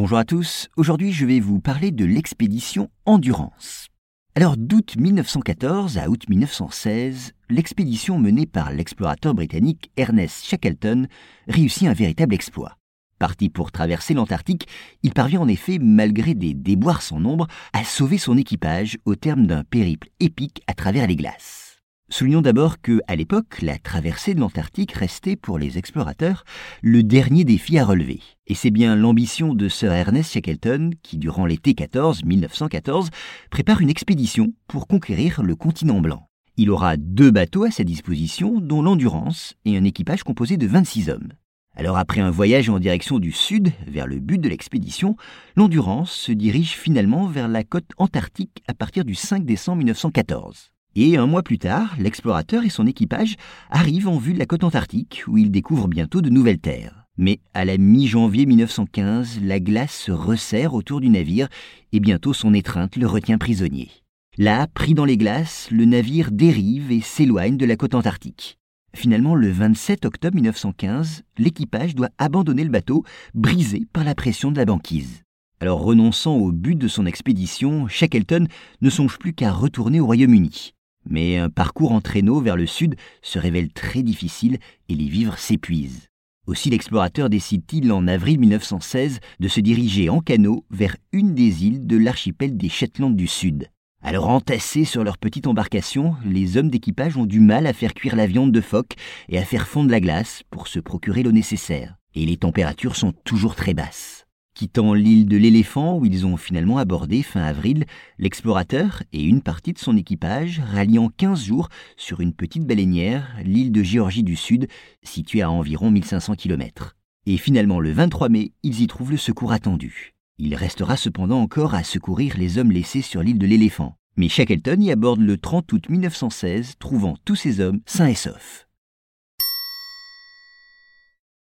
Bonjour à tous, aujourd'hui je vais vous parler de l'expédition Endurance. Alors d'août 1914 à août 1916, l'expédition menée par l'explorateur britannique Ernest Shackleton réussit un véritable exploit. Parti pour traverser l'Antarctique, il parvient en effet, malgré des déboires sans nombre, à sauver son équipage au terme d'un périple épique à travers les glaces. Soulignons d'abord que, à l'époque, la traversée de l'Antarctique restait pour les explorateurs le dernier défi à relever. Et c'est bien l'ambition de Sir Ernest Shackleton qui, durant l'été 14, 1914, prépare une expédition pour conquérir le continent blanc. Il aura deux bateaux à sa disposition, dont l'Endurance et un équipage composé de 26 hommes. Alors après un voyage en direction du sud, vers le but de l'expédition, l'Endurance se dirige finalement vers la côte antarctique à partir du 5 décembre 1914. Et un mois plus tard, l'explorateur et son équipage arrivent en vue de la côte antarctique, où ils découvrent bientôt de nouvelles terres. Mais à la mi-janvier 1915, la glace se resserre autour du navire et bientôt son étreinte le retient prisonnier. Là, pris dans les glaces, le navire dérive et s'éloigne de la côte antarctique. Finalement, le 27 octobre 1915, l'équipage doit abandonner le bateau, brisé par la pression de la banquise. Alors renonçant au but de son expédition, Shackleton ne songe plus qu'à retourner au Royaume-Uni. Mais un parcours en traîneau vers le sud se révèle très difficile et les vivres s'épuisent. Aussi l'explorateur décide-t-il en avril 1916 de se diriger en canot vers une des îles de l'archipel des Shetland du Sud. Alors entassés sur leur petite embarcation, les hommes d'équipage ont du mal à faire cuire la viande de phoque et à faire fondre la glace pour se procurer l'eau nécessaire. Et les températures sont toujours très basses. Quittant l'île de l'éléphant où ils ont finalement abordé fin avril, l'explorateur et une partie de son équipage rallient 15 jours sur une petite baleinière, l'île de Géorgie du Sud, située à environ 1500 km. Et finalement le 23 mai, ils y trouvent le secours attendu. Il restera cependant encore à secourir les hommes laissés sur l'île de l'éléphant. Mais Shackleton y aborde le 30 août 1916, trouvant tous ces hommes sains et saufs.